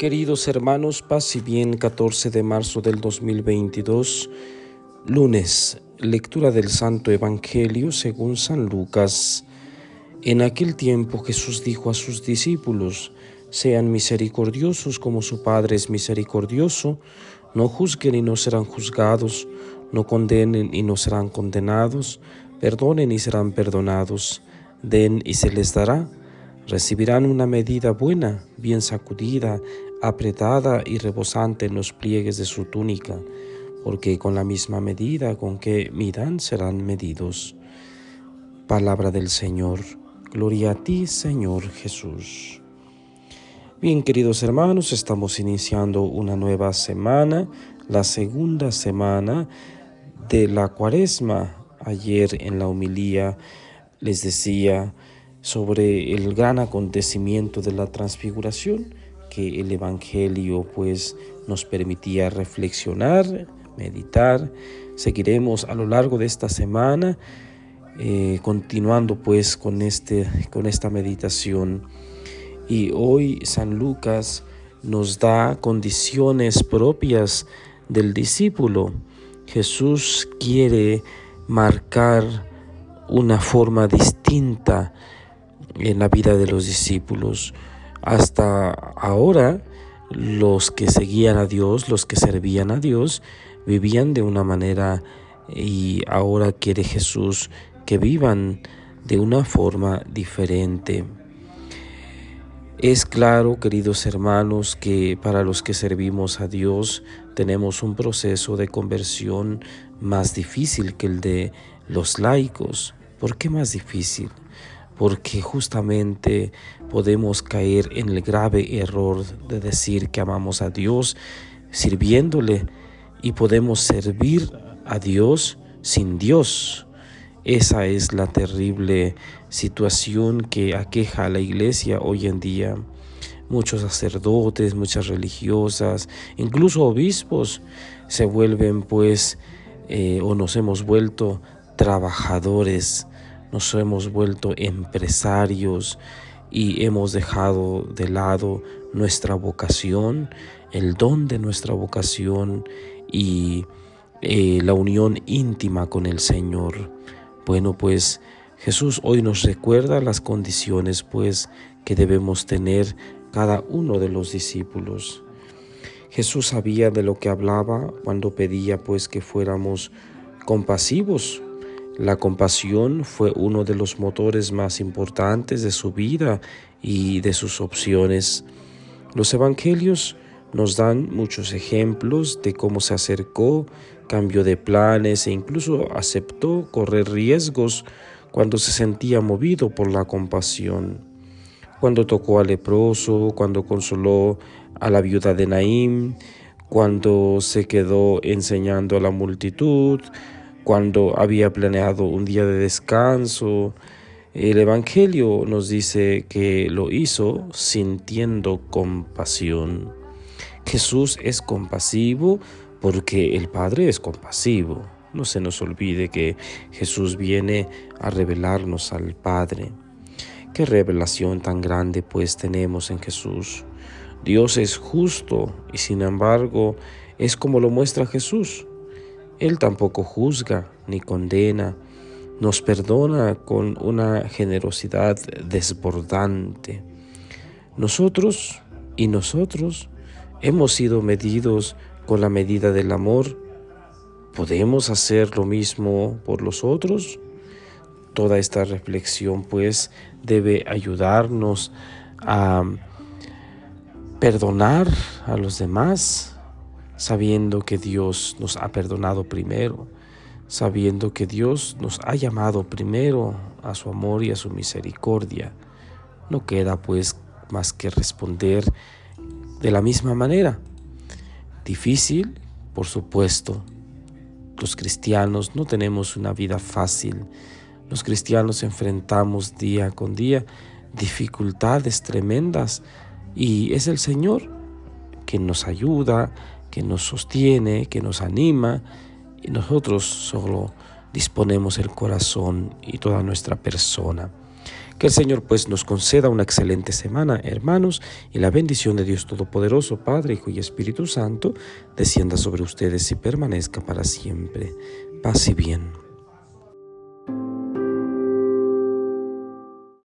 Queridos hermanos, paz y bien, 14 de marzo del 2022, lunes, lectura del Santo Evangelio según San Lucas. En aquel tiempo Jesús dijo a sus discípulos, sean misericordiosos como su Padre es misericordioso, no juzguen y no serán juzgados, no condenen y no serán condenados, perdonen y serán perdonados, den y se les dará recibirán una medida buena, bien sacudida, apretada y rebosante en los pliegues de su túnica, porque con la misma medida con que midan serán medidos. Palabra del Señor. Gloria a ti, Señor Jesús. Bien, queridos hermanos, estamos iniciando una nueva semana, la segunda semana de la cuaresma. Ayer en la homilía les decía, sobre el gran acontecimiento de la transfiguración que el Evangelio pues nos permitía reflexionar, meditar. Seguiremos a lo largo de esta semana eh, continuando pues con, este, con esta meditación. Y hoy San Lucas nos da condiciones propias del discípulo. Jesús quiere marcar una forma distinta en la vida de los discípulos. Hasta ahora, los que seguían a Dios, los que servían a Dios, vivían de una manera y ahora quiere Jesús que vivan de una forma diferente. Es claro, queridos hermanos, que para los que servimos a Dios tenemos un proceso de conversión más difícil que el de los laicos. ¿Por qué más difícil? Porque justamente podemos caer en el grave error de decir que amamos a Dios sirviéndole y podemos servir a Dios sin Dios. Esa es la terrible situación que aqueja a la iglesia hoy en día. Muchos sacerdotes, muchas religiosas, incluso obispos se vuelven pues eh, o nos hemos vuelto trabajadores nos hemos vuelto empresarios y hemos dejado de lado nuestra vocación, el don de nuestra vocación y eh, la unión íntima con el Señor. Bueno, pues Jesús hoy nos recuerda las condiciones pues que debemos tener cada uno de los discípulos. Jesús sabía de lo que hablaba cuando pedía pues que fuéramos compasivos la compasión fue uno de los motores más importantes de su vida y de sus opciones. Los evangelios nos dan muchos ejemplos de cómo se acercó, cambió de planes e incluso aceptó correr riesgos cuando se sentía movido por la compasión. Cuando tocó al leproso, cuando consoló a la viuda de Naim, cuando se quedó enseñando a la multitud, cuando había planeado un día de descanso. El Evangelio nos dice que lo hizo sintiendo compasión. Jesús es compasivo porque el Padre es compasivo. No se nos olvide que Jesús viene a revelarnos al Padre. Qué revelación tan grande pues tenemos en Jesús. Dios es justo y sin embargo es como lo muestra Jesús. Él tampoco juzga ni condena, nos perdona con una generosidad desbordante. Nosotros y nosotros hemos sido medidos con la medida del amor. ¿Podemos hacer lo mismo por los otros? Toda esta reflexión pues debe ayudarnos a perdonar a los demás, sabiendo que Dios nos ha perdonado primero, sabiendo que Dios nos ha llamado primero a su amor y a su misericordia. No queda pues más que responder de la misma manera. Difícil, por supuesto. Los cristianos no tenemos una vida fácil. Los cristianos enfrentamos día con día dificultades tremendas y es el Señor quien nos ayuda, que nos sostiene, que nos anima, y nosotros solo disponemos el corazón y toda nuestra persona. Que el Señor pues nos conceda una excelente semana, hermanos, y la bendición de Dios Todopoderoso, Padre, Hijo y Espíritu Santo, descienda sobre ustedes y permanezca para siempre. Paz y bien.